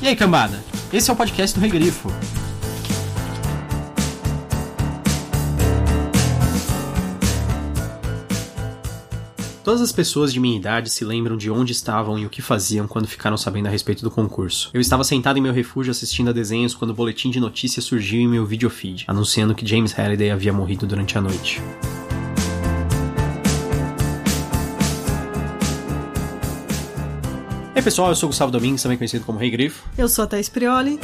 E aí, cambada? Esse é o podcast do Regrifo. Todas as pessoas de minha idade se lembram de onde estavam e o que faziam quando ficaram sabendo a respeito do concurso. Eu estava sentado em meu refúgio assistindo a desenhos quando o boletim de notícias surgiu em meu videofeed, anunciando que James Halliday havia morrido durante a noite. Pessoal, eu sou o Gustavo Domingues, também conhecido como Rei Grifo. Eu sou a Thaís Prioli.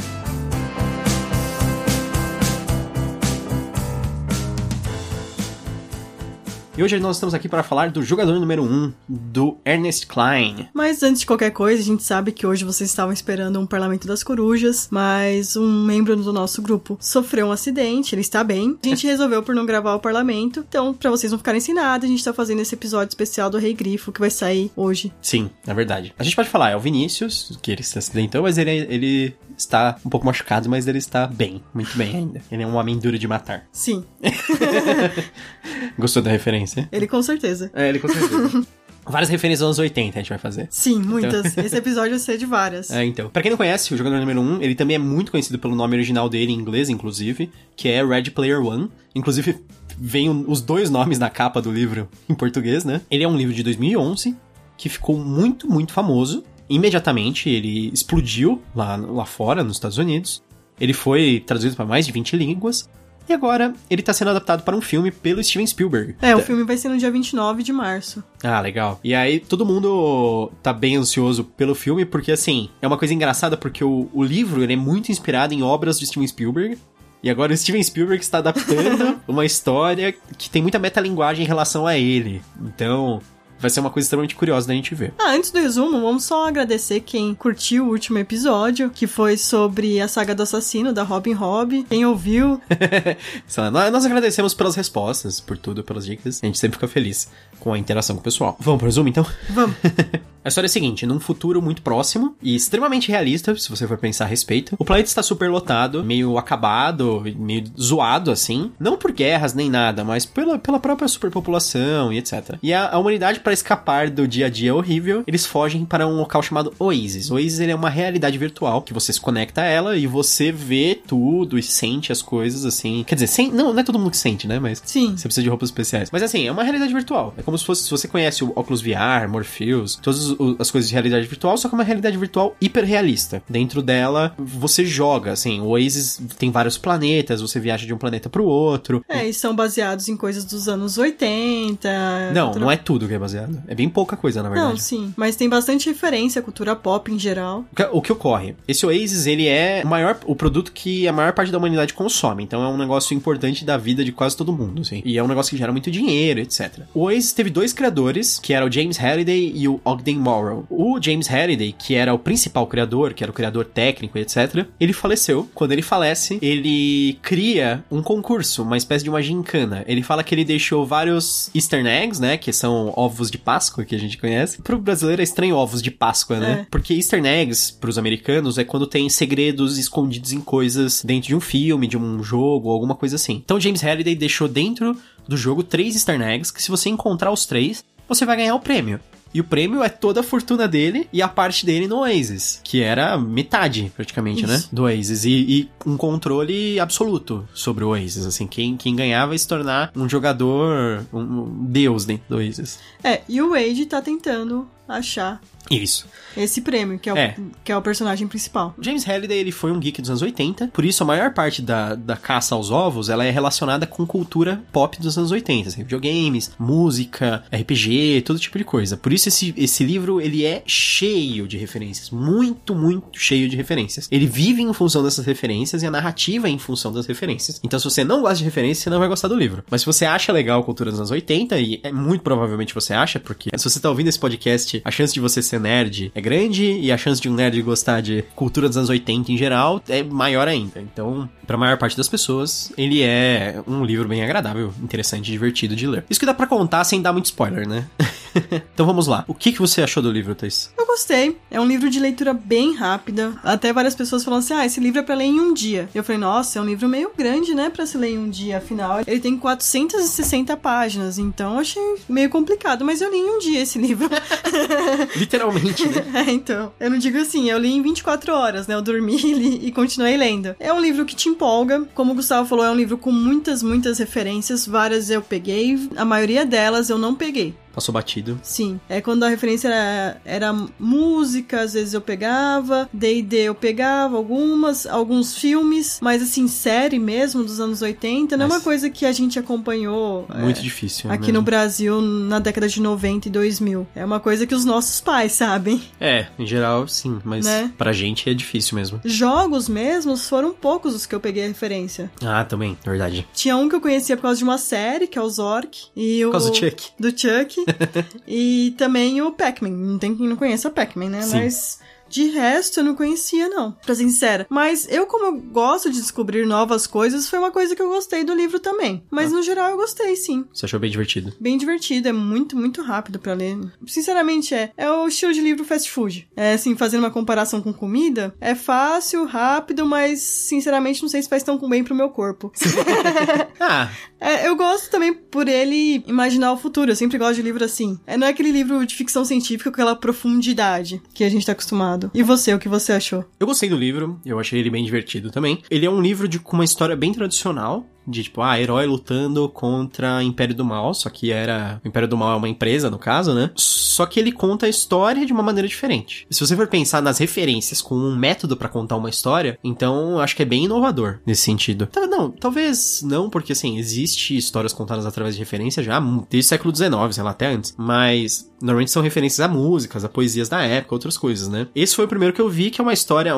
E hoje nós estamos aqui para falar do jogador número 1, um, do Ernest Klein. Mas antes de qualquer coisa, a gente sabe que hoje vocês estavam esperando um Parlamento das Corujas, mas um membro do nosso grupo sofreu um acidente, ele está bem. A gente resolveu por não gravar o Parlamento, então para vocês não ficarem sem nada, a gente tá fazendo esse episódio especial do Rei Grifo que vai sair hoje. Sim, é verdade. A gente pode falar, é o Vinícius, que ele se acidentou, mas ele, ele está um pouco machucado, mas ele está bem, muito bem ainda. Ele é um homem duro de matar. Sim. Gostou da referência? Ele com certeza. É, ele com certeza. Várias referências anos 80 a gente vai fazer. Sim, muitas. Então... Esse episódio vai ser de várias. É, então. Pra quem não conhece, o jogador número 1, um, ele também é muito conhecido pelo nome original dele em inglês, inclusive, que é Red Player One. Inclusive, vem os dois nomes na capa do livro em português, né? Ele é um livro de 2011 que ficou muito, muito famoso. Imediatamente ele explodiu lá, lá fora, nos Estados Unidos. Ele foi traduzido para mais de 20 línguas. E agora ele tá sendo adaptado para um filme pelo Steven Spielberg. É, o filme vai ser no dia 29 de março. Ah, legal. E aí todo mundo tá bem ansioso pelo filme, porque assim, é uma coisa engraçada, porque o, o livro ele é muito inspirado em obras de Steven Spielberg. E agora o Steven Spielberg está adaptando uma história que tem muita metalinguagem em relação a ele. Então, vai ser uma coisa extremamente curiosa da gente ver. Ah, antes do resumo, vamos só agradecer quem curtiu o último episódio, que foi sobre a saga do assassino da Robin Hobb. Quem ouviu. nós agradecemos pelas respostas, por tudo, pelas dicas. A gente sempre fica feliz com a interação com o pessoal. Vamos pro resumo então? Vamos. A história é a seguinte: num futuro muito próximo e extremamente realista, se você for pensar a respeito, o planeta está super lotado, meio acabado, meio zoado assim. Não por guerras nem nada, mas pela, pela própria superpopulação e etc. E a, a humanidade, para escapar do dia a dia horrível, eles fogem para um local chamado Oasis. Oasis ele é uma realidade virtual que você se conecta a ela e você vê tudo e sente as coisas assim. Quer dizer, sem, não, não é todo mundo que sente, né? Mas Sim. você precisa de roupas especiais. Mas assim, é uma realidade virtual. É como se fosse, se você conhece o Oculus VR, Morpheus, todos as coisas de realidade virtual, só que é uma realidade virtual hiperrealista. Dentro dela, você joga, assim, o Oasis tem vários planetas, você viaja de um planeta pro outro. É, e são baseados em coisas dos anos 80. Não, cultura... não é tudo que é baseado. É bem pouca coisa, na verdade. Não, sim. Mas tem bastante referência à cultura pop em geral. O que, o que ocorre? Esse Oasis, ele é o maior, o produto que a maior parte da humanidade consome. Então é um negócio importante da vida de quase todo mundo, assim. E é um negócio que gera muito dinheiro, etc. O Oasis teve dois criadores, que era o James Halliday e o Ogden Morrow. O James Halliday, que era o principal criador, que era o criador técnico, etc., ele faleceu. Quando ele falece, ele cria um concurso, uma espécie de uma gincana. Ele fala que ele deixou vários easter eggs, né, que são ovos de Páscoa, que a gente conhece. Pro brasileiro é estranho ovos de Páscoa, né? É. Porque easter eggs, pros americanos, é quando tem segredos escondidos em coisas dentro de um filme, de um jogo, alguma coisa assim. Então James Halliday deixou dentro do jogo três easter eggs, que se você encontrar os três, você vai ganhar o prêmio. E o prêmio é toda a fortuna dele e a parte dele no Oasis, que era metade, praticamente, né, Isso. né? Do Oasis. E, e, um controle absoluto sobre o Oasis. Assim, quem, quem ganhava vai se tornar um jogador, um, um deus dentro do Oasis. É, e o Wade tá tentando achar isso. Esse prêmio, que é, é, O, que é o personagem principal. James Halliday, ele foi um geek dos anos 80, por isso a maior parte da, da caça aos ovos, ela é relacionada com cultura pop dos anos 80, assim, videogames, música, RPG, todo tipo de coisa. Por isso esse, esse livro, ele é cheio de referências, muito, muito cheio de referências. Ele vive em função dessas referências e a narrativa é em função das referências. Então se você não gosta de referências, você não vai gostar do livro. Mas se você acha legal a cultura dos anos 80, e é muito provavelmente você acha, porque se você tá ouvindo esse podcast, a chance de você ser nerd é grande e a chance de um nerd gostar de cultura dos anos 80 em geral é maior ainda. Então, para a maior parte das pessoas, ele é um livro bem agradável, interessante e divertido de ler. Isso que dá para contar sem dar muito spoiler, né? então vamos lá. O que, que você achou do livro, Thais? Eu gostei. É um livro de leitura bem rápida. Até várias pessoas falam assim: ah, esse livro é pra ler em um dia. Eu falei, nossa, é um livro meio grande, né, pra se ler em um dia. Afinal, ele tem 460 páginas. Então achei meio complicado. Mas eu li em um dia esse livro. Literalmente, né? É, então. Eu não digo assim, eu li em 24 horas, né? Eu dormi li, e continuei lendo. É um livro que te empolga. Como o Gustavo falou, é um livro com muitas, muitas referências. Várias eu peguei. A maioria delas eu não peguei. Passou batido. Sim. É quando a referência era, era música, às vezes eu pegava, D&D eu pegava algumas, alguns filmes, mas assim, série mesmo dos anos 80, não é uma coisa que a gente acompanhou. Muito é, difícil. Aqui mesmo. no Brasil na década de 90 e 2000. É uma coisa que os nossos pais sabem. É, em geral sim, mas né? pra gente é difícil mesmo. Jogos mesmos foram poucos os que eu peguei a referência. Ah, também, verdade. Tinha um que eu conhecia por causa de uma série, que é o Zork. E o, por causa do Chuck. Do Chuck e também o Pac-Man. Não tem quem não conheça o Pac-Man, né? Sim. Mas de resto, eu não conhecia, não, pra ser sincera. Mas eu, como eu gosto de descobrir novas coisas, foi uma coisa que eu gostei do livro também. Mas ah. no geral, eu gostei, sim. Você achou bem divertido? Bem divertido, é muito, muito rápido para ler. Sinceramente, é. É o estilo de livro fast food. É assim, fazendo uma comparação com comida, é fácil, rápido, mas sinceramente não sei se faz tão bem pro meu corpo. ah. É, eu gosto também por ele imaginar o futuro. Eu sempre gosto de livro assim. É, não é aquele livro de ficção científica com aquela profundidade que a gente tá acostumado. E você, o que você achou? Eu gostei do livro, eu achei ele bem divertido também. Ele é um livro de, com uma história bem tradicional, de tipo, ah, herói lutando contra Império do Mal, só que era. O Império do Mal é uma empresa, no caso, né? Só que ele conta a história de uma maneira diferente. Se você for pensar nas referências com um método para contar uma história, então acho que é bem inovador nesse sentido. Tá, não, talvez não, porque assim, existe histórias contadas através de referência já desde o século XIX, sei lá, até antes. Mas normalmente são referências a músicas, a poesias da época, outras coisas, né? Esse foi o primeiro que eu vi, que é uma história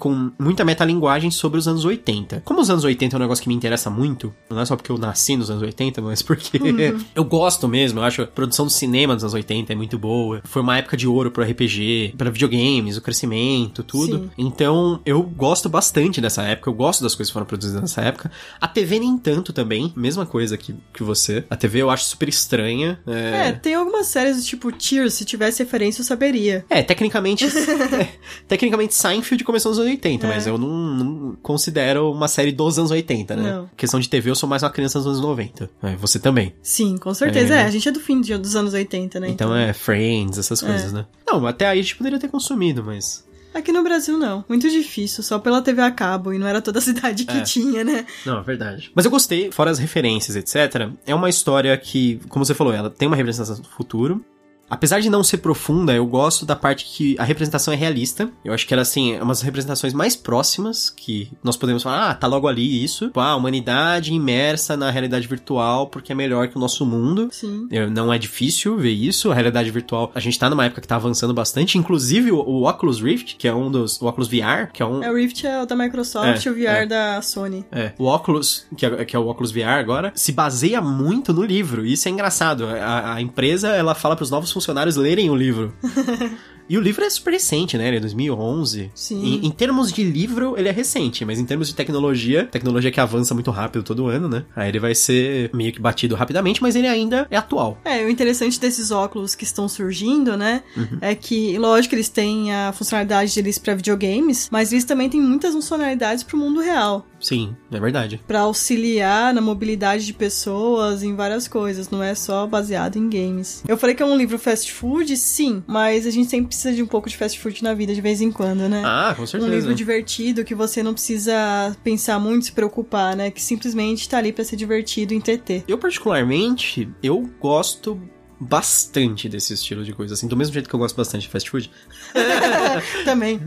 com muita metalinguagem sobre os anos 80. Como os anos 80 é um negócio que me interessa muito, não é só porque eu nasci nos anos 80, mas porque uhum. eu gosto mesmo, eu acho a produção do cinema dos anos 80 é muito boa. Foi uma época de ouro pro RPG, para videogames, o crescimento, tudo. Sim. Então, eu gosto bastante dessa época, eu gosto das coisas que foram produzidas nessa época. A TV nem tanto também, mesma coisa que, que você. A TV eu acho super estranha. É, é tem algumas séries do tipo Tears, se tivesse referência eu saberia. É, tecnicamente, é, tecnicamente Seinfeld começou nos anos 80, é. mas eu não, não, considero uma série dos anos 80, né? Não. Questão de TV, eu sou mais uma criança dos anos 90. É, você também. Sim, com certeza. É, é a gente é do fim dos anos 80, né? Então, então... é Friends, essas coisas, é. né? Não, até aí a gente poderia ter consumido, mas... Aqui no Brasil não. Muito difícil, só pela TV a cabo e não era toda a cidade que é. tinha, né? Não, é verdade. Mas eu gostei, fora as referências, etc. É uma história que, como você falou, ela tem uma referência do futuro. Apesar de não ser profunda, eu gosto da parte que a representação é realista. Eu acho que ela, assim, é umas representações mais próximas que nós podemos falar, ah, tá logo ali isso. Tipo, ah, a humanidade imersa na realidade virtual porque é melhor que o nosso mundo. Sim. Não é difícil ver isso. A realidade virtual, a gente tá numa época que tá avançando bastante. Inclusive, o, o Oculus Rift, que é um dos. O Oculus VR, que é um. É, o Rift é o da Microsoft é, o VR é. da Sony. É. O Oculus, que é, que é o Oculus VR agora, se baseia muito no livro. Isso é engraçado. A, a empresa, ela fala pros novos funcionários lerem o livro. E o livro é super recente, né? Ele é 2011. Sim. Em, em, termos de livro, ele é recente, mas em termos de tecnologia, tecnologia que avança muito rápido todo ano, né? Aí ele vai ser meio que batido rapidamente, mas ele ainda é atual. É, o interessante desses óculos que estão surgindo, né? Uhum. É que, lógico, eles têm a funcionalidade deles para videogames, mas eles também têm muitas funcionalidades para o mundo real. Sim, é verdade. Para auxiliar na mobilidade de pessoas em várias coisas, não é só baseado em games. Eu falei que é um livro fast food, sim, mas a gente sempre precisa de um pouco de fast food na vida de vez em quando, né? Ah, com certeza. Um livro divertido que você não precisa pensar muito, se preocupar, né? Que simplesmente tá ali para ser divertido e entreter. Eu particularmente, eu gosto bastante desse estilo de coisa, assim, do mesmo jeito que eu gosto bastante de fast food. Também.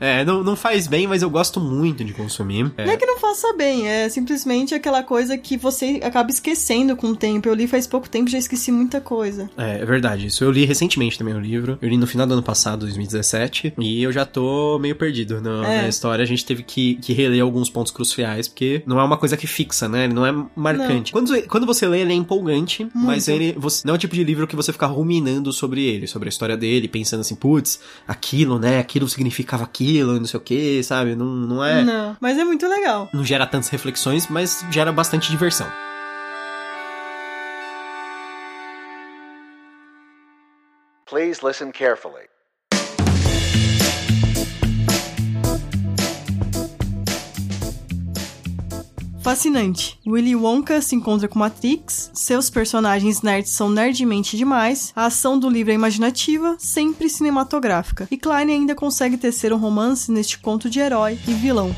É, não, não faz bem, mas eu gosto muito de consumir. É. Não é que não faça bem, é simplesmente aquela coisa que você acaba esquecendo com o tempo. Eu li faz pouco tempo e já esqueci muita coisa. É, é verdade, isso eu li recentemente também o livro. Eu li no final do ano passado, 2017, e eu já tô meio perdido no, é. na história. A gente teve que, que reler alguns pontos cruciais, porque não é uma coisa que fixa, né? Ele não é marcante. Não. Quando, quando você lê, ele é empolgante, muito. mas ele você, não é o tipo de livro livro que você fica ruminando sobre ele, sobre a história dele, pensando assim, putz, aquilo, né? Aquilo significava aquilo, não sei o que, sabe? Não, não é. Não, mas é muito legal. Não gera tantas reflexões, mas gera bastante diversão. Please listen carefully. Fascinante. Willy Wonka se encontra com Matrix, seus personagens nerds são nerdmente demais, a ação do livro é imaginativa, sempre cinematográfica, e Klein ainda consegue tecer um romance neste conto de herói e vilão.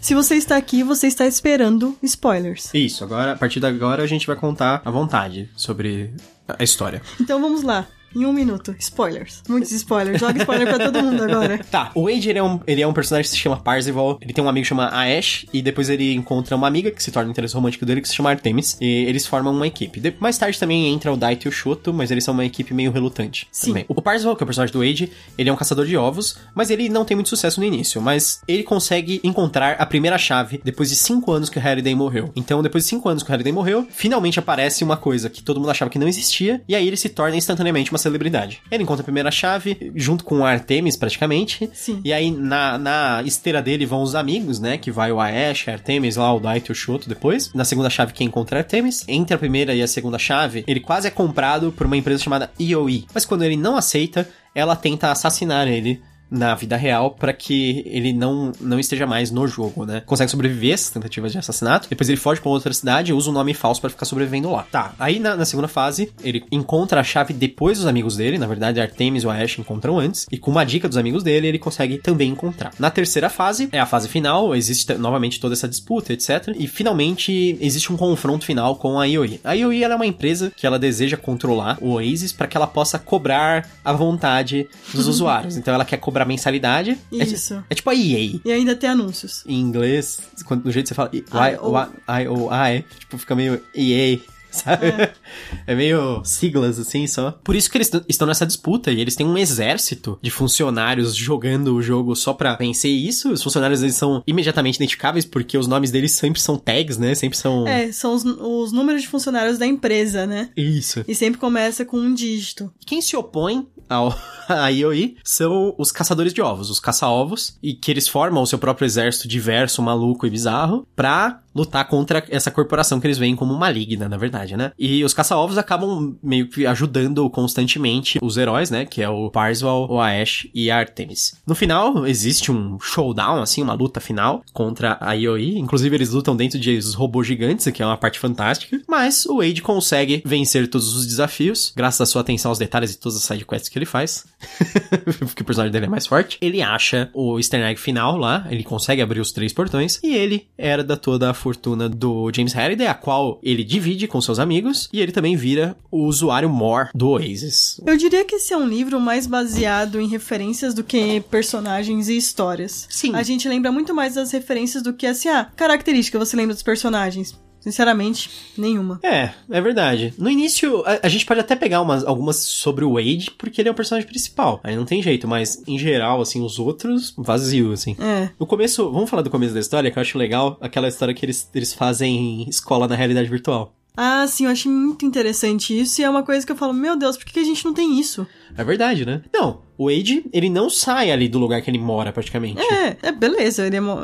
Se você está aqui, você está esperando spoilers. Isso, agora, a partir de agora, a gente vai contar à vontade sobre a história. Então vamos lá. Em um minuto. Spoilers. Muitos spoilers. Joga spoiler pra todo mundo agora. Tá, o Wade, ele é, um, ele é um personagem que se chama Parzival. Ele tem um amigo que chama Ash. E depois ele encontra uma amiga que se torna o interesse romântico dele, que se chama Artemis. E eles formam uma equipe. De- mais tarde também entra o Daito e o Shoto, mas eles são uma equipe meio relutante. Sim. Também. O Parzival, que é o personagem do Wade, ele é um caçador de ovos, mas ele não tem muito sucesso no início. Mas ele consegue encontrar a primeira chave depois de cinco anos que o Halliday morreu. Então, depois de cinco anos que o Halliday morreu, finalmente aparece uma coisa que todo mundo achava que não existia. E aí ele se torna instantaneamente uma celebridade. Ele encontra a primeira chave, junto com o Artemis, praticamente. Sim. E aí, na, na esteira dele vão os amigos, né? Que vai o Aesh, Artemis, lá o Daito e o Shoto depois. Na segunda chave, quem encontra Artemis. Entre a primeira e a segunda chave, ele quase é comprado por uma empresa chamada EOE. Mas quando ele não aceita, ela tenta assassinar ele na vida real para que ele não, não esteja mais no jogo, né? Consegue sobreviver a essas tentativas de assassinato. Depois ele foge pra outra cidade e usa um nome falso para ficar sobrevivendo lá. Tá, aí na, na segunda fase, ele encontra a chave depois dos amigos dele. Na verdade, Artemis e o Ash encontram antes. E com uma dica dos amigos dele, ele consegue também encontrar. Na terceira fase, é a fase final, existe novamente toda essa disputa, etc. E finalmente existe um confronto final com a IOI. A IOI é uma empresa que ela deseja controlar o Oasis para que ela possa cobrar à vontade dos usuários. Então ela quer cobrar mensalidade. É Isso. É, tipo a EA. E ainda tem anúncios. Em inglês, quando, do jeito que você fala I- O- I, tipo, fica meio EA. Sabe? É. meio siglas assim só. Por isso que eles estão nessa disputa e eles têm um exército de funcionários jogando o jogo só pra vencer isso. Os funcionários eles são imediatamente identificáveis porque os nomes deles sempre são tags, né? Sempre são. É, são os, os números de funcionários da empresa, né? Isso. E sempre começa com um dígito. Quem se opõe ao a IOI são os caçadores de ovos, os caça-ovos, e que eles formam o seu próprio exército diverso, maluco e bizarro pra lutar contra essa corporação que eles veem como maligna, na verdade, né? E os caça-ovos acabam meio que ajudando constantemente os heróis, né? Que é o Parzival, o Aesh e a Artemis. No final, existe um showdown, assim, uma luta final contra a IOI. Inclusive, eles lutam dentro de robôs gigantes, que é uma parte fantástica. Mas o Wade consegue vencer todos os desafios, graças à sua atenção aos detalhes e todas as sidequests que ele faz. Porque o personagem dele é mais forte. Ele acha o easter egg final lá, ele consegue abrir os três portões, e ele herda toda a fortuna do James Halliday, a qual ele divide com seus amigos, e ele também vira o usuário more do Oasis. Eu diria que esse é um livro mais baseado em referências do que personagens e histórias. Sim. A gente lembra muito mais das referências do que assim, ah, característica você lembra dos personagens. Sinceramente, nenhuma. É, é verdade. No início, a, a gente pode até pegar umas, algumas sobre o Wade, porque ele é o personagem principal. Aí não tem jeito, mas em geral, assim, os outros, vazio, assim. É. No começo, vamos falar do começo da história, que eu acho legal, aquela história que eles, eles fazem escola na realidade virtual. Ah, sim, eu achei muito interessante isso e é uma coisa que eu falo, meu Deus, por que a gente não tem isso? É verdade, né? Não, o Wade, ele não sai ali do lugar que ele mora, praticamente. É, é beleza, ele é mo-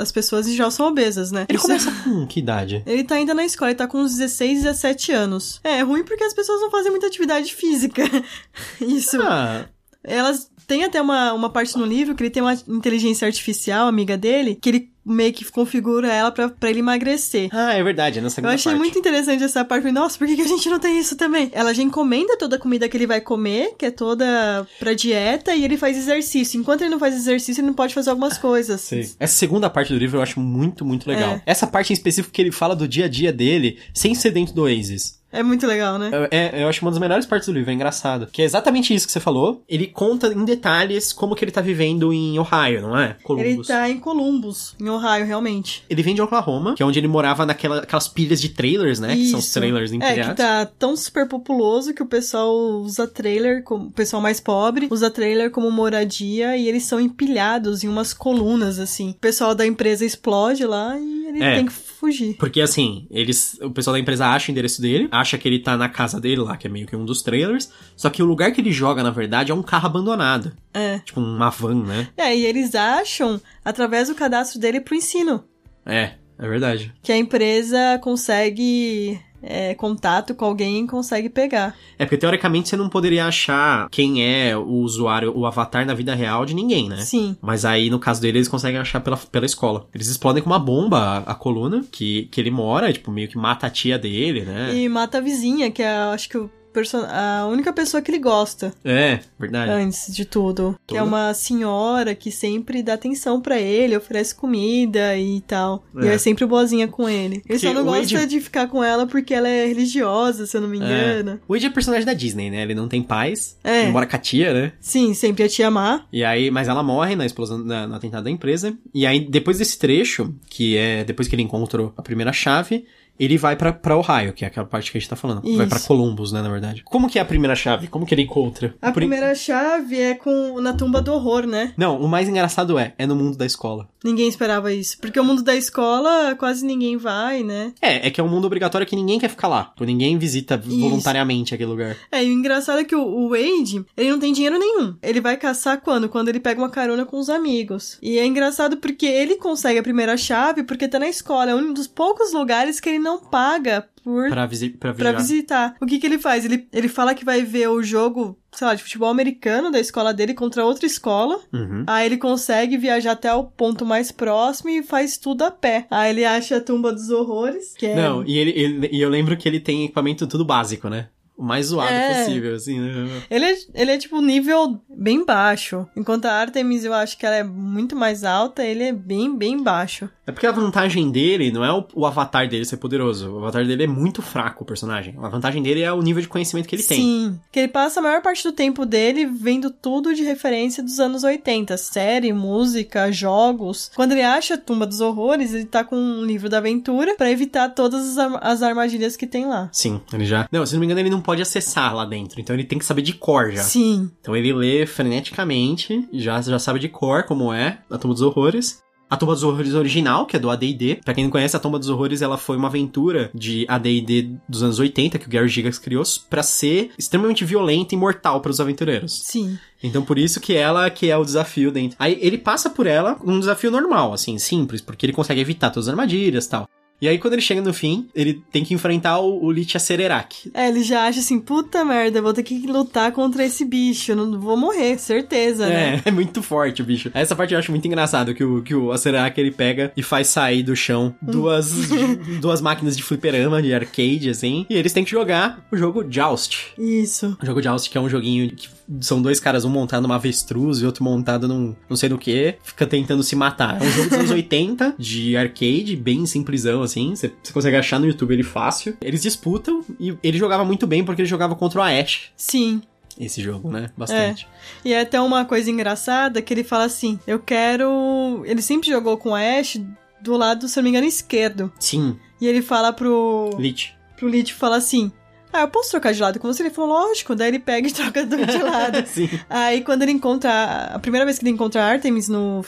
as pessoas já são obesas, né? Ele começa com que idade? Ele tá ainda na escola, ele tá com uns 16, 17 anos. É, é ruim porque as pessoas não fazem muita atividade física. Isso. Ah, Elas têm até uma, uma parte no livro que ele tem uma inteligência artificial, amiga dele, que ele meio que configura ela pra, pra ele emagrecer. ah, é verdade, é na Eu achei parte. muito interessante essa parte. Falei, Nossa, por que, que a gente não tem isso também? Ela já encomenda toda a comida que ele vai comer, que é toda pra dieta, e ele faz exercício. Enquanto ele não faz exercício, ele não pode fazer algumas coisas. Sei. Essa segunda parte do livro eu acho muito, muito legal. É. Essa parte em específico que ele fala do dia a dia dele, sem ser dentro do Oasis. É muito legal, né? É, eu acho uma das melhores partes do livro, é engraçado. Que é exatamente isso que você falou. Ele conta em detalhes como que ele tá vivendo em Ohio, não é? Ele Columbus. tá em Columbus, em Ohio, realmente. Ele vem de Oklahoma, que é onde ele morava naquelas pilhas de trailers, né? Que são os Isso. trailers É, que empilhados. tá tão super populoso que o pessoal usa trailer, como, o pessoal mais pobre, usa trailer como moradia e eles são empilhados em umas colunas, assim. O pessoal da empresa explode lá e ele É. tem que fugir. Porque assim, eles, o pessoal da empresa acha o endereço dele, acha que ele tá na casa dele lá, que é meio que um dos trailers, só que o lugar que ele joga, na verdade, é um carro abandonado. É. Tipo uma van, né? É, e eles acham através do cadastro dele pro ensino. É, é verdade. Que a empresa consegue é, contato com alguém e consegue pegar. É porque teoricamente você não poderia achar quem é o usuário, o avatar na vida real de ninguém, né? Sim. Mas aí, no caso dele, eles conseguem achar pela, pela escola. Eles explodem com uma bomba a, a coluna que, que ele mora, tipo, meio que mata a tia dele, né? E mata a vizinha, que é, acho que o perso- a única pessoa que ele gosta É, verdade. antes de tudo. Que é Toda- uma senhora que sempre dá atenção pra ele, oferece comida e tal. E É. é sempre boazinha com ele. Ele só não gosta Wade- de ficar com ela porque ela é religiosa, se eu não me engano. O Wade é personagem da Disney, né? Ele não tem pais. É. Ele mora com a tia, né? Sim, sempre a tia Má. E aí, mas ela morre na explosão, na, no atentado da empresa. E aí, depois desse trecho, que é depois que ele encontrou a primeira chave, ele vai pra, pra Ohio, que é aquela parte que a gente tá falando. Vai Isso. pra Columbus, né, na verdade. Como que é a primeira chave? Como que ele encontra? A Por- primeira chave é com na tumba do horror, né? Não, o mais engraçado é, é no mundo da escola. Ninguém esperava isso. Porque o mundo da escola quase ninguém vai, né? É, é que é um mundo obrigatório que ninguém quer ficar lá. Tipo, ninguém visita voluntariamente aquele lugar. É, e o engraçado é que o, o Wade, ele não tem dinheiro nenhum. Ele vai caçar quando? Quando ele pega uma carona com os amigos. E é engraçado porque ele consegue a primeira chave porque tá na escola. É um dos poucos lugares que ele não paga por Pra, visi pra pra visitar. O que que ele faz? Ele, ele fala que vai ver o jogo, sei lá, de futebol americano da escola dele contra outra escola. Uhum. Aí ele consegue viajar até o ponto mais próximo e faz tudo a pé. Aí ele acha a tumba dos horrores, que é... Não, e, ele, ele- e eu lembro que ele tem equipamento tudo básico, né? O mais zoado É. possível, assim, né? Ele é, ele é tipo nível bem baixo. Enquanto a Artemis eu acho que ela é muito mais alta, ele é bem, bem baixo. É porque a vantagem dele não é o, o avatar dele ser poderoso. O avatar dele é muito fraco, o personagem. A vantagem dele é o nível de conhecimento que ele tem. Sim. Que ele passa a maior parte do tempo dele vendo tudo de referência dos anos 80. Série, música, jogos. Quando ele acha a tumba dos horrores, ele tá com um livro da aventura pra evitar todas as, as armadilhas que tem lá. Sim, ele já. Não, se não me engano, ele não pode acessar lá dentro. Então ele tem que saber de cor já. Sim. Então ele lê freneticamente, já, já sabe de cor como é a Tumba dos Horrores. A Tumba dos Horrores original, que é do AD&D. Pra quem não conhece, a Tumba dos Horrores, ela foi uma aventura de AD&D dos anos 80, que o Gary Gigas criou, pra ser extremamente violenta e mortal para os aventureiros. Sim. Então por isso que ela que é o desafio dentro. Aí ele passa por ela um desafio normal, assim, simples, porque ele consegue evitar todas as armadilhas e tal. E aí quando ele chega no fim, ele tem que enfrentar o, o Lich Acererak. É, ele já acha assim, puta merda, vou ter que lutar contra esse bicho, eu não vou morrer, certeza, né? É, é muito forte o bicho. Essa parte eu acho muito engraçado, que o, que o Acererak ele pega e faz sair do chão duas, duas máquinas de fliperama, de arcade, assim, e eles têm que jogar o jogo Joust. Isso. O jogo Joust, que é um joguinho que são dois caras, um montado numa avestruz e outro montado num não sei no que, fica tentando se matar. É um jogo dos anos 80, de arcade, bem simplesão, assim. Você você consegue achar no YouTube ele fácil. Eles disputam e ele jogava muito bem porque ele jogava contra o Ash. Sim. Esse jogo, né? Bastante. E é até uma coisa engraçada que ele fala assim: eu quero. Ele sempre jogou com a Ash do lado, se eu não me engano, esquerdo. Sim, E ele fala pro. Lich. pro Lich fala assim. Ah, eu posso trocar de lado com você? Ele falou, lógico. Daí ele pega e troca de lado. Aí quando ele encontra. A primeira vez que ele encontra a Artemis no,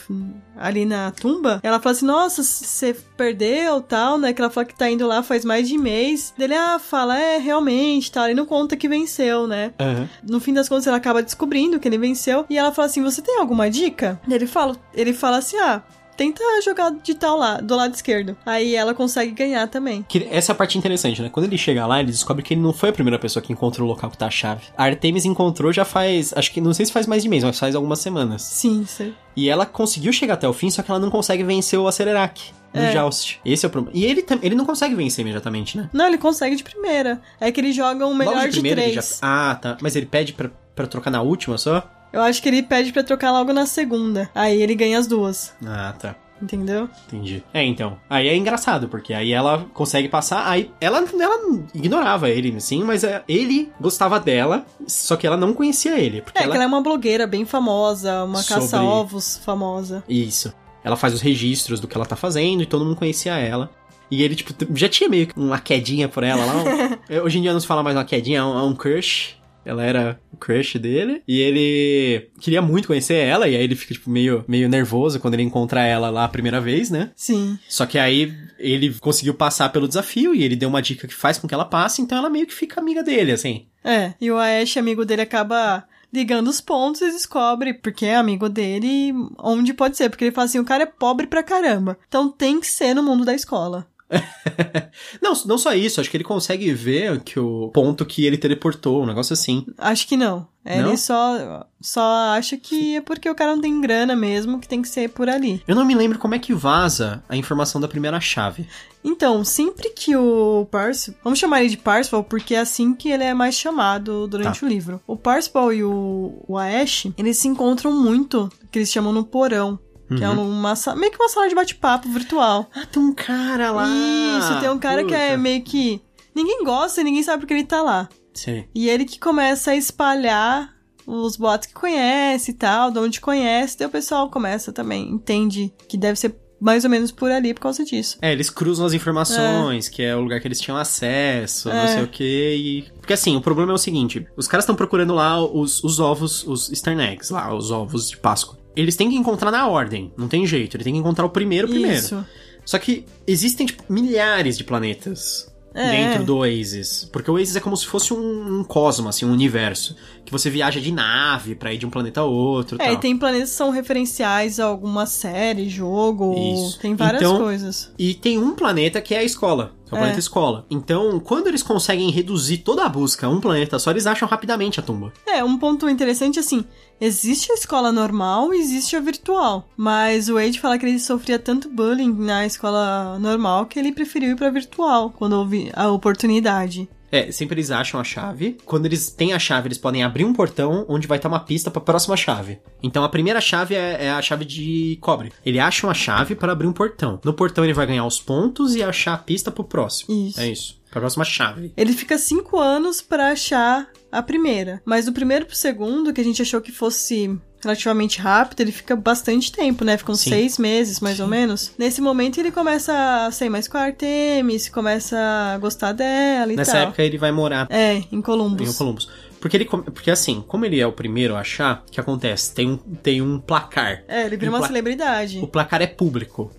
ali na tumba, ela fala assim: Nossa, você perdeu tal, né? Que ela fala que tá indo lá faz mais de mês. Dele, ah, fala, é, realmente, tal. Ele não conta que venceu, né? Aham. No fim das contas, ela acaba descobrindo que ele venceu. E ela fala assim: Você tem alguma dica? Ele fala, ele fala assim: Ah. Tenta jogar de tal lá, do lado esquerdo. Aí ela consegue ganhar também. Que essa é a parte interessante, né? Quando ele chega lá, ele descobre que ele não foi a primeira pessoa que encontrou o local que tá a chave. A Artemis encontrou já faz, acho que não sei se faz mais de mês, mas faz algumas semanas. Sim, sei. E ela conseguiu chegar até o fim, só que ela não consegue vencer o Acelerac no É. Joust. Esse é o problema. E ele, ele não consegue vencer imediatamente, né? Não, ele consegue de primeira. É que ele joga um melhor Logo de, de ele já... três. Ah, tá. Mas ele pede pra, pra trocar na última só? Eu acho que ele pede pra trocar logo na segunda. Aí ele ganha as duas. Ah, tá. Entendeu? Entendi. É, então. Aí é engraçado, porque aí ela consegue passar. Aí ela, ela ignorava ele, assim, mas é, ele gostava dela, só que ela não conhecia ele. Porque É, ela... que ela é uma blogueira bem famosa, uma Sobre- caça-ovos famosa. Isso. Ela faz os registros do que ela tá fazendo e todo mundo conhecia ela. E ele, tipo, já tinha meio que uma quedinha por ela lá. Hoje em dia não se fala mais uma quedinha, é um, é um crush. Ela era o crush dele. E ele queria muito conhecer ela. E aí ele fica, tipo, meio, meio nervoso quando ele encontra ela lá a primeira vez, né? Sim. Só que aí ele conseguiu passar pelo desafio e ele deu uma dica que faz com que ela passe. Então ela meio que fica amiga dele, assim. É. E o Ash, amigo dele, acaba ligando os pontos e descobre, porque é amigo dele, onde pode ser. Porque ele fala assim: o cara é pobre pra caramba. Então tem que ser no mundo da escola. não, não só isso, acho que ele consegue ver que o ponto que ele teleportou, um negócio assim. Acho que não. Não? Ele só, só acha que é porque o cara não tem grana mesmo, que tem que ser por ali. Eu não me lembro como é que vaza a informação da primeira chave. Então, sempre que o Parcival. Vamos chamar ele de Parcival porque é assim que ele é mais chamado durante Tá. o livro. O Parcival e o, o Aesh, eles se encontram muito, que eles chamam no porão. Que é Uhum. uma, sa- meio que uma sala de bate-papo virtual. Ah, tem um cara lá. Isso, tem um cara que é Puta. meio que. Ninguém gosta e ninguém sabe porque ele tá lá. Sei. E ele que começa a espalhar os bots que conhece e tal, de onde conhece, daí o pessoal começa também, entende que deve ser mais ou menos por ali por causa disso. É, eles cruzam as informações, que é o lugar que eles tinham acesso, não É. sei o quê, e... Porque assim, o problema é o seguinte, os caras estão procurando lá os, os ovos, os easter eggs, lá, os ovos de Páscoa. Eles têm que encontrar na ordem, não tem jeito, ele tem que encontrar o primeiro primeiro. Isso. Só que existem, tipo, milhares de planetas É. dentro do Oasis. Porque o Oasis é como se fosse um, um cosmo, assim, um universo. Que você viaja de nave pra ir de um planeta a outro É, tal. e tem planetas que são referenciais a alguma série, jogo, Isso. tem várias Então- coisas. E tem um planeta que é a escola. Que é o É. planeta escola. Então, quando eles conseguem reduzir toda a busca a um planeta só, eles acham rapidamente a tumba. É, um ponto interessante assim, existe a escola normal e existe a virtual. Mas o Wade fala que ele sofria tanto bullying na escola normal que ele preferiu ir pra virtual quando houve a oportunidade. É, sempre eles acham a chave. Quando eles têm a chave, eles podem abrir um portão onde vai estar uma pista pra próxima chave. Então a primeira chave é, é a chave de cobre. Ele acha uma chave para abrir um portão. No portão ele vai ganhar os pontos e achar a pista pro próximo. Isso. É isso. Pra próxima chave. Ele fica cinco anos pra achar a primeira. Mas do primeiro pro segundo, que a gente achou que fosse relativamente rápido, ele fica bastante tempo, né? Ficam Sim. seis meses, mais ou menos. Nesse momento, ele começa a sair mais com a Artemis, começa a gostar dela e Nessa tal. época ele vai morar É, em Columbus. em Columbus. Porque ele porque assim, como ele é o primeiro a achar, o que acontece? Tem um, tem um placar. É, ele vira uma celebridade. O placar é público.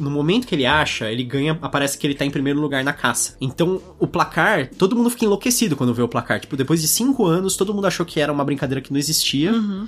No momento que ele acha, ele ganha, aparece que ele tá em primeiro lugar na caça. Então, o placar, todo mundo fica enlouquecido quando vê o placar. Tipo, depois de cinco anos, todo mundo achou que era uma brincadeira que não existia. Uhum.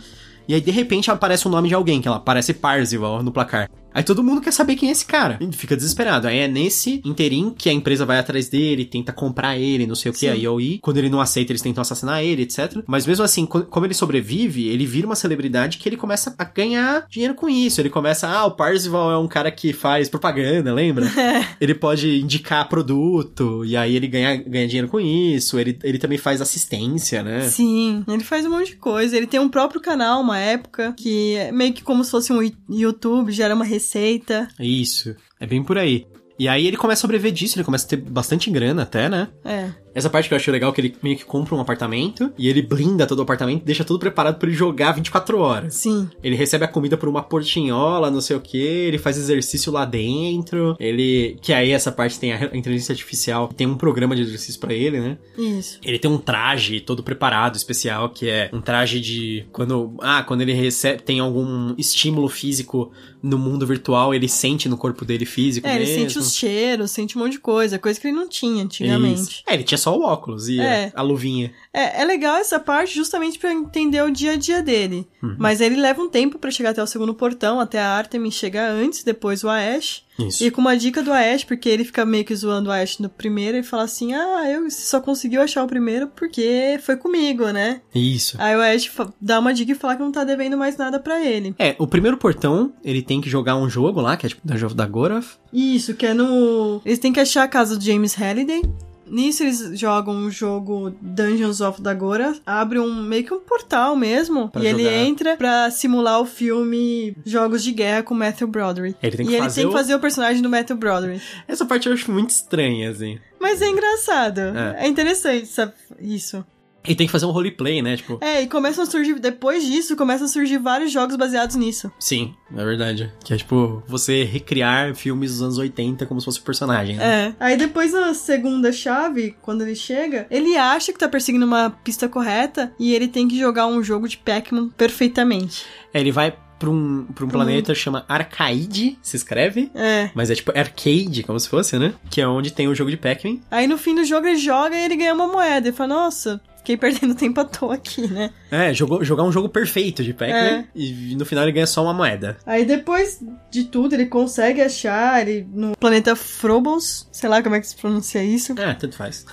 E aí, de repente, aparece o nome de alguém, que ela aparece Parzival no placar. Aí todo mundo quer saber quem é esse cara. E fica desesperado. Aí é nesse interim que a empresa vai atrás dele, tenta comprar ele, não sei o que, Sim. a IOI. Quando ele não aceita, eles tentam assassinar ele, etc. Mas mesmo assim, co- como ele sobrevive, ele vira uma celebridade que ele começa a ganhar dinheiro com isso. Ele começa, ah, o Parzival é um cara que faz propaganda, lembra? ele pode indicar produto, e aí ele ganha, ganha dinheiro com isso. Ele, ele também faz assistência, né? Sim, ele faz um monte de coisa. Ele tem um próprio canal, uma época, que é meio que como se fosse um YouTube, gera uma receita. Isso, é bem por aí. E aí ele começa a sobreviver disso, ele começa a ter bastante grana até, né? É. Essa parte que eu achei legal é que ele meio que compra um apartamento e ele blinda todo o apartamento, deixa tudo preparado pra ele jogar 24 horas. Sim. Ele recebe a comida por uma portinhola, não sei o que, ele faz exercício lá dentro, ele... Que aí essa parte tem a inteligência artificial, tem um programa de exercício pra ele, né? Isso. Ele tem um traje todo preparado, especial, que é um traje de... Quando... Ah, quando ele recebe... Tem algum estímulo físico no mundo virtual, ele sente no corpo dele físico É, ele mesmo. sente os cheiros, sente um monte de coisa, coisa que ele não tinha antigamente. Isso. É, ele tinha só o óculos e É. a luvinha. É, é legal essa parte justamente pra entender o dia a dia dele. Uhum. Mas ele leva um tempo pra chegar até o segundo portão, até a Artemis chegar antes, depois o Aesh. Isso. E com uma dica do Aesh, porque ele fica meio que zoando o Aesh no primeiro, ele fala assim: Ah, eu só conseguiu achar o primeiro porque foi comigo, né? Isso. Aí o Aesh fa- dá uma dica e fala que não tá devendo mais nada pra ele. É, o primeiro portão, ele tem que jogar um jogo lá, que é tipo Dungeon of Dagorath. Isso, que é no. Eles têm que achar a casa do James Halliday. Nisso eles jogam o jogo Dungeons of Dagora, abre um meio que um portal mesmo, Pra e ele jogar. entra pra simular o filme Jogos de Guerra com Matthew Broderick. Ele tem que e ele fazer tem o- que fazer o personagem do Matthew Broderick. Essa parte eu acho muito estranha, assim. Mas é engraçado. É. É, interessante sabe, isso. Ele tem que fazer um roleplay, né? Tipo, É, e começam a surgir, depois disso, começam a surgir vários jogos baseados nisso. sim, é verdade. Que é tipo, você recriar filmes dos anos 80 como se fosse o personagem, né? É. Aí depois na segunda chave, quando ele chega, ele acha que tá perseguindo uma pista correta e ele tem que jogar um jogo de Pac-Man perfeitamente. É, ele vai pra um, pra um planeta chama Arcaide, se escreve. É. Mas é tipo arcade, como se fosse, né? Que é onde tem o jogo de Pac-Man. Aí no fim do jogo ele joga e ele ganha uma moeda. Ele fala, nossa, fiquei perdendo tempo à toa aqui, né? É, jogou, jogar um jogo perfeito de Pac-Man É. e no final ele ganha só uma moeda. Aí depois de tudo, ele consegue achar ele no planeta Frobos, sei lá como é que se pronuncia isso. Ah, tanto faz.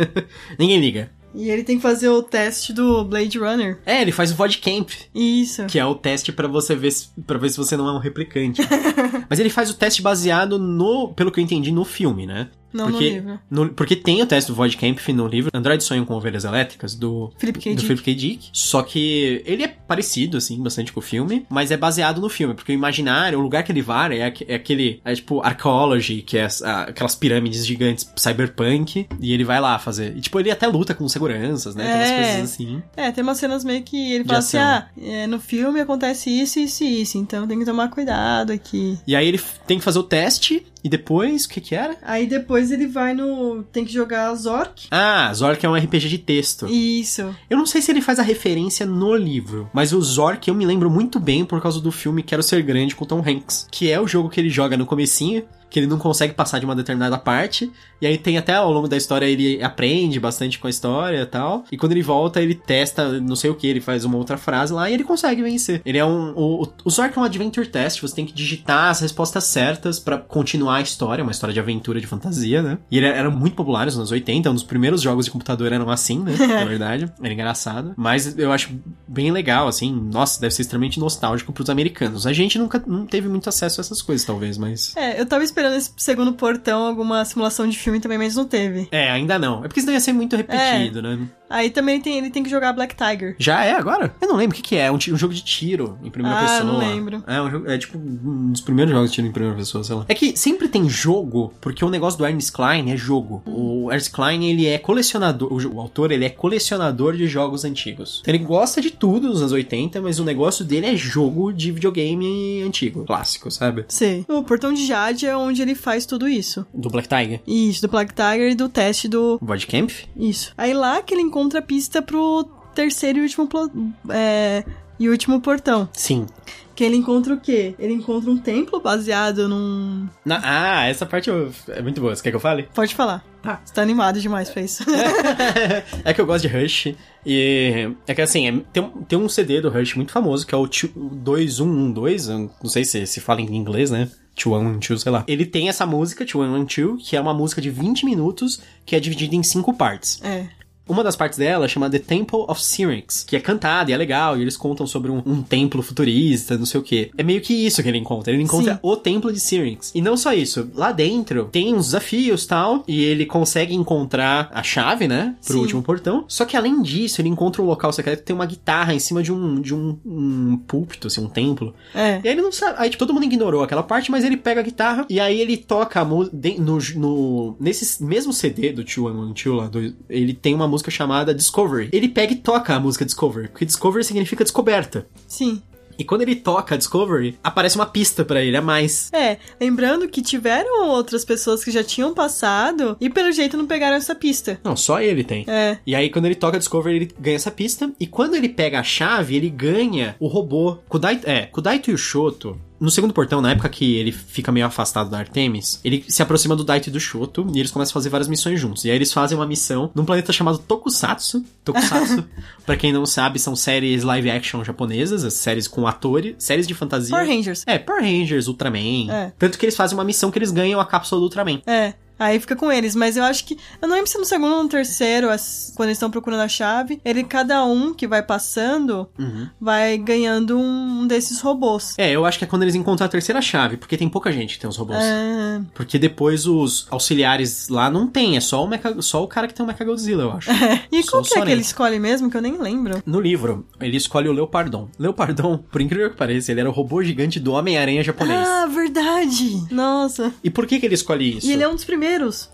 Ninguém liga. E ele tem que fazer o teste do Blade Runner. É, ele faz o VOD Camp, Isso. que é o teste pra você ver se, pra ver se você não é um replicante. Mas ele faz o teste baseado no, pelo que eu entendi, no filme, né? Não porque, no livro. no- porque tem o teste do Void Camp no livro Android Sonham com Ovelhas Elétricas, do, Philip K. do Dick. Philip K. Dick. Só que ele é parecido, assim, bastante com o filme, mas é baseado no filme, porque o imaginário, o lugar que ele vai é, é aquele, é tipo Archaeology, que é a- aquelas pirâmides gigantes cyberpunk, e ele vai lá fazer. E tipo, ele até luta com seguranças, né? Tem umas É. coisas assim. É, tem umas cenas meio que ele fala assim, ah, é, no filme acontece isso, isso e isso, então tem que tomar cuidado aqui. E aí ele tem que fazer o teste, e depois, o que que era? Aí depois ele vai no... tem que jogar Zork. Ah, Zork é um RPG de texto. Isso. Eu não sei se ele faz a referência no livro, mas o Zork eu me lembro muito bem por causa do filme Quero Ser Grande com Tom Hanks, que é o jogo que ele joga no comecinho, que ele não consegue passar de uma determinada parte, e aí tem até ao longo da história ele aprende bastante com a história e tal, e quando ele volta ele testa não sei o que, ele faz uma outra frase lá e ele consegue vencer. Ele é um... O, o Zork é um adventure test, você tem que digitar as respostas certas pra continuar a história, uma história de aventura, de fantasia, né? E ele era muito popular nos anos 80, um dos primeiros jogos de computador eram assim, né? Na verdade. Era engraçado. Mas eu acho bem legal, assim. Nossa, deve ser extremamente nostálgico pros americanos. A gente nunca não teve muito acesso a essas coisas, talvez, mas. É, eu tava esperando esse segundo portão alguma simulação de filme também, mas não teve. É, ainda não. É porque senão ia ser muito repetido, né? Aí também tem, ele tem que jogar Black Tiger. Já é agora? Eu não lembro o que, que é. É um, um jogo de tiro em primeira Ah, pessoa. não lembro. É, um é tipo um dos primeiros jogos de tiro em primeira pessoa, sei lá. É que sempre tem jogo, porque o negócio do Ernest Klein é jogo. O Ernest Klein, ele é colecionador. O, o autor, ele é colecionador de jogos antigos. Ele gosta de tudo dos anos 80, mas o negócio dele é jogo de videogame antigo, clássico, sabe? Sei. O portão de Jade é onde ele faz tudo isso. Do Black Tiger. Isso, do Black Tiger e do teste do. Void Camp? Isso. Aí lá que ele encontra a pista pro terceiro e último. É, e último portão. Sim. Que ele encontra o quê? Ele encontra um templo baseado num. Na- ah, essa parte eu- é muito boa. Você quer que eu fale? Pode falar. Tá. Você tá animado demais pra isso. é que eu gosto de Rush. E é que assim, é- tem, um- tem um CD do Rush muito famoso, que é o tio- o 2112. eu Não sei se se fala em inglês, né? 2112, sei lá. Ele tem essa música, 2112, que é uma música de 20 minutos, que é dividida em cinco partes. é. Uma das partes dela chama The Temple of Syrinx, que é cantada e é legal, e eles contam sobre um, um templo futurista, não sei o que. É meio que isso que ele encontra. Ele encontra Sim. o templo de Syrinx. E não só isso, lá dentro tem uns desafios tal, e ele consegue encontrar a chave, né, pro Sim. último portão. Só que além disso, ele encontra um local secreto que tem uma guitarra em cima de um, de um, um púlpito, assim, um templo. É. E aí ele não sabe. Aí, tipo, todo mundo ignorou aquela parte, mas ele pega a guitarra e aí ele toca a música. No, no, nesse mesmo CD do Tio One Tio lá, do- ele tem uma música chamada Discovery. Ele pega e toca a música Discovery, porque Discovery significa descoberta. Sim. E quando ele toca Discovery, aparece uma pista pra ele a mais. É, lembrando que tiveram outras pessoas que já tinham passado e pelo jeito não pegaram essa pista. Não, só ele tem. É. E aí, quando ele toca Discovery, ele ganha essa pista. E quando ele pega a chave, ele ganha o robô. Kudai, é, Kudaito Yushoto. No segundo portão, na época que ele fica meio afastado da Artemis, ele se aproxima do Daito e do Shoto e eles começam a fazer várias missões juntos. E aí eles fazem uma missão num planeta chamado Tokusatsu. Tokusatsu, pra quem não sabe, são séries live action japonesas, as séries com atores, séries de fantasia. Power Rangers. É, Power Rangers, Ultraman. É. Tanto que eles fazem uma missão que eles ganham a cápsula do Ultraman. É. Aí fica com eles, mas eu acho que. Eu não lembro se no segundo ou no terceiro, as- quando eles estão procurando a chave, ele, cada um que vai passando, Uhum. vai ganhando um desses robôs. É, eu acho que é quando eles encontram a terceira chave, porque tem pouca gente que tem os robôs. Ah, Porque depois os auxiliares lá não tem, é só o, Mecha, só o cara que tem o Mechagodzilla, eu acho. E Só qual que é que ele escolhe mesmo, que eu nem lembro? No livro, ele escolhe o Leopardon. Leopardon, por incrível que pareça, ele era o robô gigante do Homem-Aranha japonês. Ah, verdade! Nossa. E por que, que ele escolhe isso? E ele é um dos primeiros.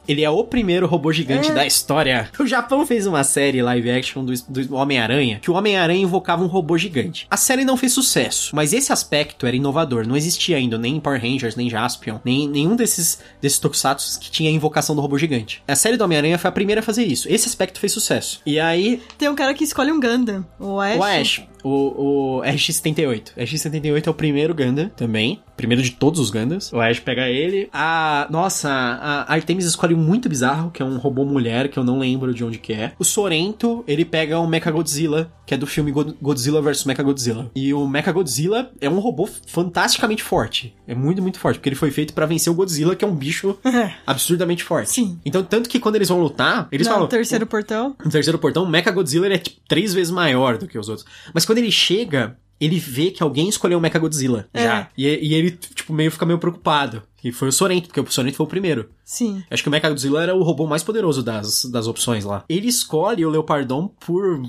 Ele é o primeiro robô gigante É. da história. O Japão fez uma série live action do, do Homem-Aranha, que o Homem-Aranha invocava um robô gigante. A série não fez sucesso, mas esse aspecto era inovador. Não existia ainda nem Power Rangers, nem Jaspion, nem nenhum desses, desses tokusatsu que tinha a invocação do robô gigante. A série do Homem-Aranha foi a primeira a fazer isso. Esse aspecto fez sucesso. E aí, Tem um cara que escolhe um Gundam. O Ash. o Ash. O, o RX-78. RX-78 é o primeiro Gundam também. Primeiro de todos os Gundams. O Ash pega ele. A. Nossa, a Artemis escolhe um muito bizarro, que é um robô mulher, que eu não lembro de onde que é. O Sorento, ele pega um Mechagodzilla, que é do filme Godzilla vs Mechagodzilla. E o Mechagodzilla é um robô fantasticamente forte. É muito, muito forte, porque ele foi feito para vencer o Godzilla, que é um bicho absurdamente forte. Sim. Então, tanto que quando eles vão lutar, eles No falam. terceiro portão. No terceiro portão, o Mechagodzilla é tipo, três vezes maior do que os outros. Mas quando ele chega, ele vê que alguém escolheu o Mechagodzilla É. já. E, e ele, tipo, meio fica meio preocupado. E foi o Sorento, porque o Sorento foi o primeiro. Sim. Acho que o Mechagodzilla era o robô mais poderoso das, das opções lá. Ele escolhe o Leopardon por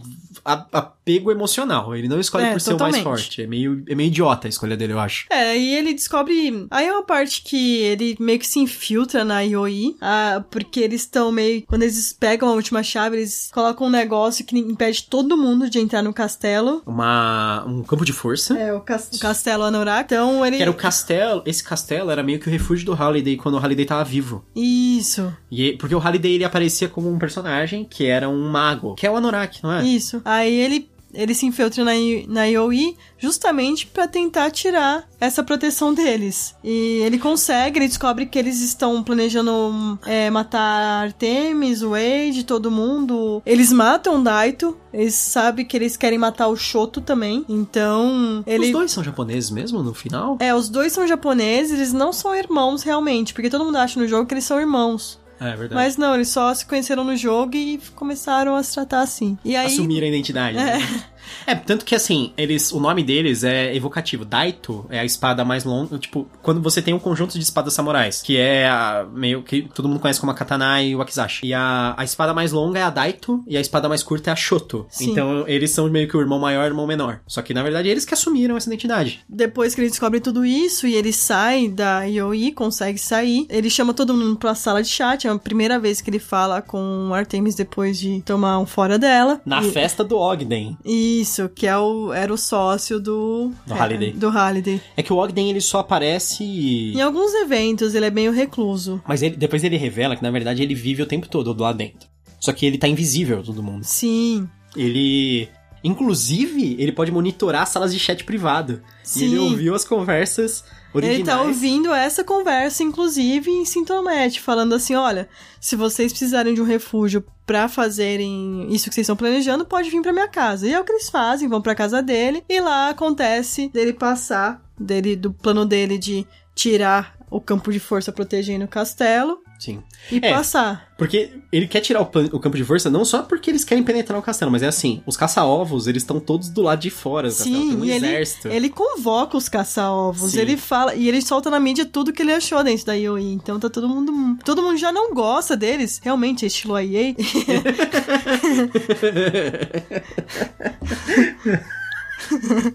a- apego emocional. Ele não escolhe É, por ser o mais totalmente. forte. É meio, é meio idiota a escolha dele, eu acho. É, e ele descobre. Aí é uma parte que ele meio que se infiltra na IOI, ah, porque eles estão meio. Quando eles pegam a última chave, eles colocam um negócio que impede todo mundo de entrar no castelo. Uma, um campo de força. É, o, cas- o castelo Anorak. Então ele. Que era o castelo. Esse castelo era meio que o refúgio do Halliday quando o Halliday tava vivo. Isso, E, porque o Halliday ele aparecia como um personagem que era um mago. Que é o Anorak, não é? isso. Aí ele. Ele se infiltra na, I- na IOI justamente pra tentar tirar essa proteção deles. E ele consegue, ele descobre que eles estão planejando é, matar Artemis, o Wade, todo mundo. Eles matam o Daito, eles sabem que eles querem matar o Shoto também. Então, ele. Os dois são japoneses mesmo no final? É, os dois são japoneses, eles não são irmãos realmente, porque todo mundo acha no jogo que eles são irmãos. É, verdade. Mas não, eles só se conheceram no jogo e começaram a se tratar assim. E aí. Assumiram a identidade. né? É, tanto que assim, eles, o nome deles é evocativo. Daito é a espada mais longa, tipo, quando você tem um conjunto de espadas samurais, que é a, meio que todo mundo conhece como a katana e o wakizashi. E a, a espada mais longa é a Daito e a espada mais curta é a Shoto. Sim. Então eles são meio que o irmão maior e o irmão menor. Só que na verdade eles que assumiram essa identidade. Depois que ele descobre tudo isso e ele sai da IOI, consegue sair, ele chama todo mundo pra sala de chat. É a primeira vez que ele fala com Artemis depois de tomar um fora dela. Na E- festa do Ogden. Isso, que é o, era o sócio do. Do é, Halliday. Do Halliday. É que o Ogden ele só aparece Em alguns eventos ele é meio recluso. Mas ele, depois ele revela que, na verdade, ele vive o tempo todo lá dentro. Só que ele tá invisível a todo mundo. Sim. Ele. Inclusive, ele pode monitorar salas de chat privado. Sim. E ele ouviu as conversas originais. Ele tá ouvindo essa conversa, inclusive, em Sintomet, falando assim: olha, se vocês precisarem de um refúgio pra fazerem isso que vocês estão planejando, pode vir pra minha casa. E é o que eles fazem, vão pra casa dele, e lá acontece dele passar, dele, do plano dele de tirar o campo de força protegendo o castelo Sim. e É. passar. Porque ele quer tirar o, o campo de força não só porque eles querem penetrar o castelo, mas é assim: os caça-ovos, eles estão todos do lado de fora do castelo. Tem Sim, um e ele, exército. ele convoca os caça-ovos, Sim. ele fala, e ele solta na mídia tudo que ele achou dentro da IOI. Então tá todo mundo. Todo mundo já não gosta deles. Realmente, é estilo EA.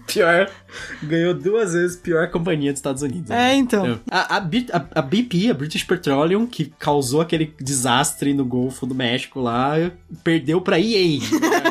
Pior. Ganhou duas vezes pior companhia dos Estados Unidos. É, então. A, a, a- BP, a British Petroleum, que causou aquele desastre no Golfo do México lá, perdeu pra EA,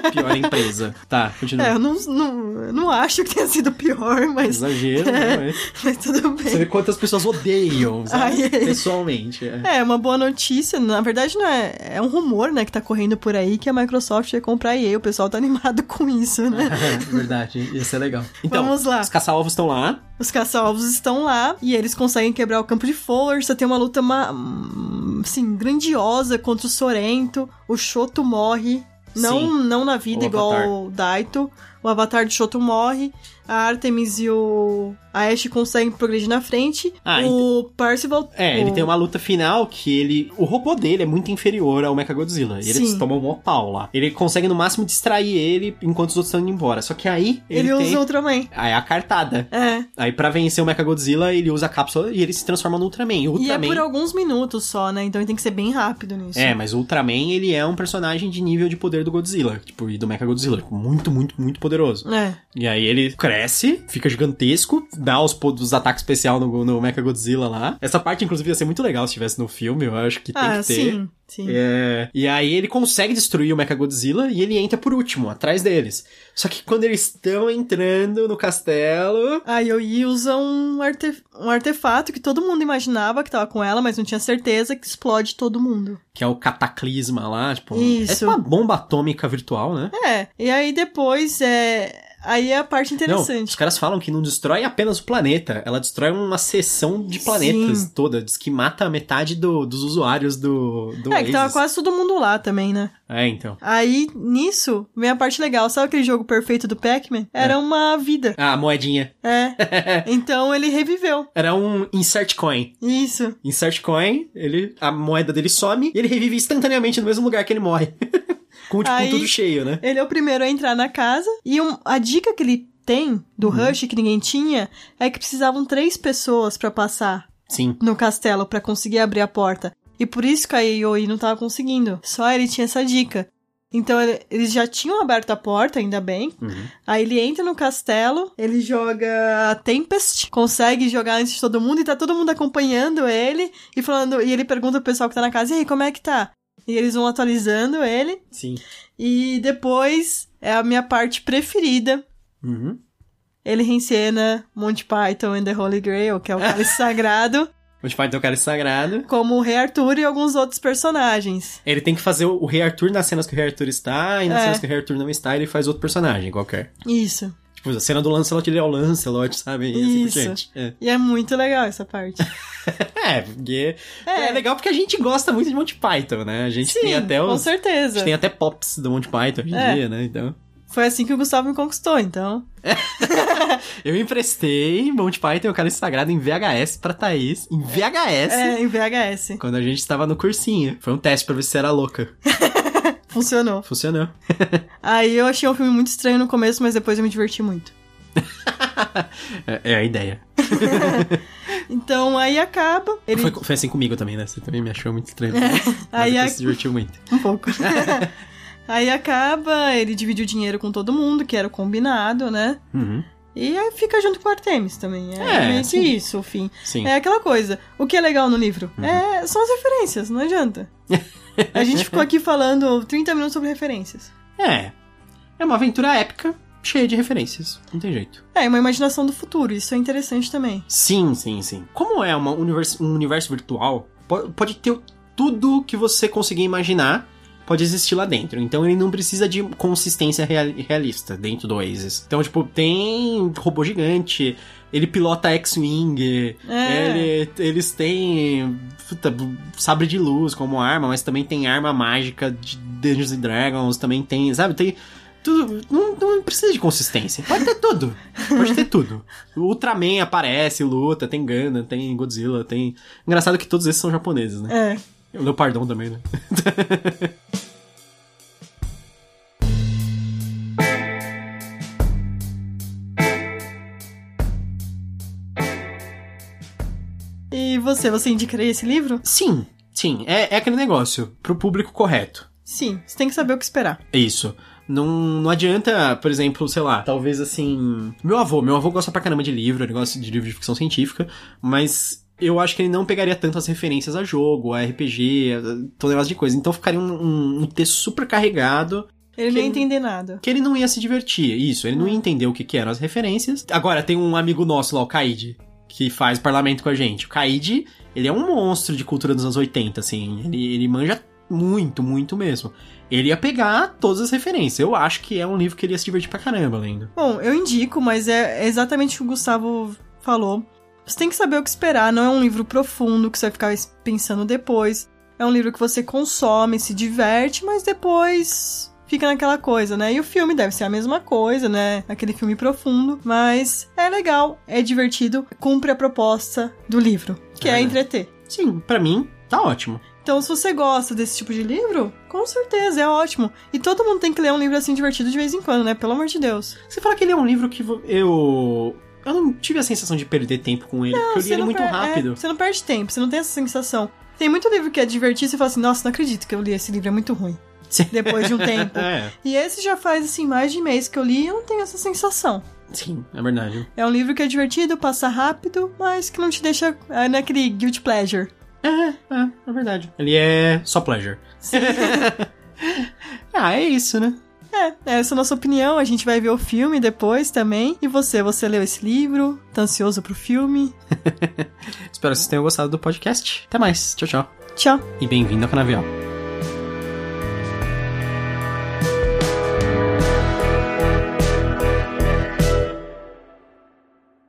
a pior empresa. Tá, continua. É, eu não, não, não acho que tenha sido pior, mas, Exagero, né? mas tudo Você bem. vê quantas pessoas odeiam, sabe? Ai, ai. Pessoalmente. É. É, uma boa notícia. Na verdade, não é. É um rumor, né, que tá correndo por aí que a Microsoft vai comprar a EA. O pessoal tá animado com isso, né? Verdade, ia ser legal. Então, Vamos lá. Os caça-alvos estão lá. Os caça-alvos estão lá e eles conseguem quebrar o campo de força. Tem uma luta, ma- hum, assim, grandiosa contra o Sorento. O Shoto morre. Não, Sim. não na vida O igual o Daito. O avatar do Shoto morre. A Artemis e o a Ashe conseguem progredir na frente. Ah, o Percival... É, o... ele tem uma luta final que ele. O robô dele é muito inferior ao Mechagodzilla. E eles Sim. tomam um pau lá. Ele consegue no máximo distrair ele enquanto os outros estão indo embora. Só que aí ele, Ele, tem. usa o Ultraman. Aí a cartada. É. Aí pra vencer o Mechagodzilla, ele usa a cápsula e ele se transforma no Ultraman. O E é Ultraman. por alguns minutos só, né? Então ele tem que ser bem rápido nisso. É, mas o Ultraman, ele é um personagem de nível de poder do Godzilla, tipo, e do Mechagodzilla, tipo, muito, muito, muito poderoso. É. E aí ele cresce, fica gigantesco, dá os, os ataques especiais no, no Mechagodzilla lá. Essa parte, inclusive, ia ser muito legal se tivesse no filme, eu acho que tem Ah, que ter. sim, sim. É, e aí ele consegue destruir o Mechagodzilla e ele entra por último, atrás deles. Só que quando eles estão entrando no castelo... A Yoi usa um, arte- um artefato que todo mundo imaginava que tava com ela, mas não tinha certeza que explode todo mundo. Que é o cataclisma lá, tipo... Isso. É uma bomba atômica virtual, né? É, e aí depois é. Aí é a parte Não, interessante. os caras falam que não destrói apenas o planeta, ela destrói uma seção de planetas Sim. toda. Diz que mata metade do- dos usuários do, do é, que tava Oasis. quase todo mundo lá também, né? É, então. Aí, nisso, vem a parte legal. Sabe aquele jogo perfeito do Pac-Man? Era uma vida. Ah, a moedinha. É. então ele reviveu. Era um insert coin. Isso. Insert coin, ele, a moeda dele some e ele revive instantaneamente no mesmo lugar que ele morre. com, tipo, Aí- tudo cheio, né? Ele é o primeiro a entrar na casa. E um- a dica que ele tem do Uhum. Rush, que ninguém tinha, é que precisavam três pessoas pra passar Sim. no castelo pra conseguir abrir a porta. E por isso que a Yoi não tava conseguindo. Só ele tinha essa dica. Então ele- eles já tinham aberto a porta, ainda bem. Uhum. Aí ele entra no castelo, ele joga a Tempest, consegue jogar antes de todo mundo e tá todo mundo acompanhando ele e falando. E ele pergunta pro pessoal que tá na casa: e aí, como é que tá? E eles vão atualizando ele. Sim. E depois é a minha parte preferida. Uhum. Ele reencena Monty Python and the Holy Grail, que é o cálice sagrado, Onde pai tem o cara sagrado. como o Rei Arthur e alguns outros personagens. Ele tem que fazer o Rei Arthur nas cenas que o Rei Arthur está, e nas É. cenas que o Rei Arthur não está, ele faz outro personagem qualquer. Isso. Tipo, a cena do Lancelot, ele é o Lancelot, sabe? E assim Isso. diante. É. E é muito legal essa parte. É, porque É. é. legal porque a gente gosta muito de Monty Python, né? A gente Sim, tem até com os. A certeza. gente tem até pops do Monty Python hoje em É. dia, né? Então. Foi assim que o Gustavo me conquistou, então. Eu emprestei Monty Python e o Cálice Sagrado em VHS pra Thaís. Em VHS. É, em VHS. Quando a gente estava no cursinho. Foi um teste pra ver se era louca. Funcionou. Funcionou. Aí eu achei o filme muito estranho no começo, mas depois eu me diverti muito. É, é a ideia. Então aí acaba. Ele. Foi, foi assim comigo também, né? Você também me achou muito estranho. Aí Mas a- você se divertiu muito. Um pouco. aí acaba, ele divide o dinheiro com todo mundo, que era o combinado, né? Uhum. E aí fica junto com o Artemis também. É, É, meio que isso, o fim. Sim. É aquela coisa. O que é legal no livro? Uhum. É, são as referências, não adianta. A gente ficou aqui falando 30 minutos sobre referências. É. É uma aventura épica, cheia de referências. Não tem jeito. É, uma imaginação do futuro, isso é interessante também. Sim, sim, sim. Como é uma universo, um universo virtual, po- pode ter tudo que você conseguir imaginar, pode existir lá dentro. Então ele não precisa de consistência real- realista dentro do Oasis. Então, tipo, tem robô gigante, ele pilota X-Wing, É. ele- eles têm puta, sabre de luz como arma, mas também tem arma mágica de Dungeons and Dragons, também tem, sabe, tem... Tudo, não, não precisa de consistência. Pode ter tudo. Pode ter tudo. O Ultraman aparece, luta, tem Gundam, tem Godzilla, tem. Engraçado que todos esses são japoneses, né? É. O Leopardon também, né? E você, você indicaria esse livro? Sim, sim. É, é aquele negócio. Pro público correto. Sim, você tem que saber o que esperar. É isso. Não, não adianta, por exemplo, sei lá, talvez assim. Meu avô, meu avô gosta pra caramba de livro, ele gosta de livro de ficção científica, mas eu acho que ele não pegaria tantas referências a jogo, a RPG, a todo negócio de coisa. Então ficaria um, um- um texto super carregado Ele não ia entender nada. que ele não ia se divertir. Isso, ele não ia entender o que, que eram as referências. Agora, tem um amigo nosso lá, o Kaid, que faz parlamento com a gente. O Kaid, ele é um monstro de cultura dos anos 80, assim. Ele, ele manja muito, muito mesmo. Ele ia pegar todas as referências. Eu acho que é um livro que ele ia se divertir pra caramba lendo. Bom, eu indico, mas é exatamente o que o Gustavo falou. Você tem que saber o que esperar, não é um livro profundo que você vai ficar pensando depois. É um livro que você consome, se diverte, mas depois fica naquela coisa, né? E o filme deve ser a mesma coisa, né? Aquele filme profundo, mas é legal, é divertido, cumpre a proposta do livro, que é, É. entreter. Sim, pra mim, tá ótimo. Então, se você gosta desse tipo de livro, com certeza, é ótimo. E todo mundo tem que ler um livro assim divertido de vez em quando, né? Pelo amor de Deus. Você fala que ele é um livro que eu. Eu não tive a sensação de perder tempo com ele, porque eu li ele não muito per- rápido. é, você não perde tempo, você não tem essa sensação. Tem muito livro que é divertido e você fala assim, nossa, não acredito que eu li esse livro, é muito ruim. Sim. Depois de um tempo. É, E esse já faz, assim, mais de mês que eu li e eu não tenho essa sensação. sim, é verdade. É um livro que é divertido, passa rápido, mas que não te deixa é, naquele guilty pleasure. É, é, é verdade. Ele é só pleasure. ah, é isso, né? É, essa é a nossa opinião. A gente vai ver o filme depois também. E você, você leu esse livro? Tá ansioso pro filme? Espero que vocês tenham gostado do podcast. Até mais. Tchau, tchau. Tchau. E bem-vindo ao Canavial.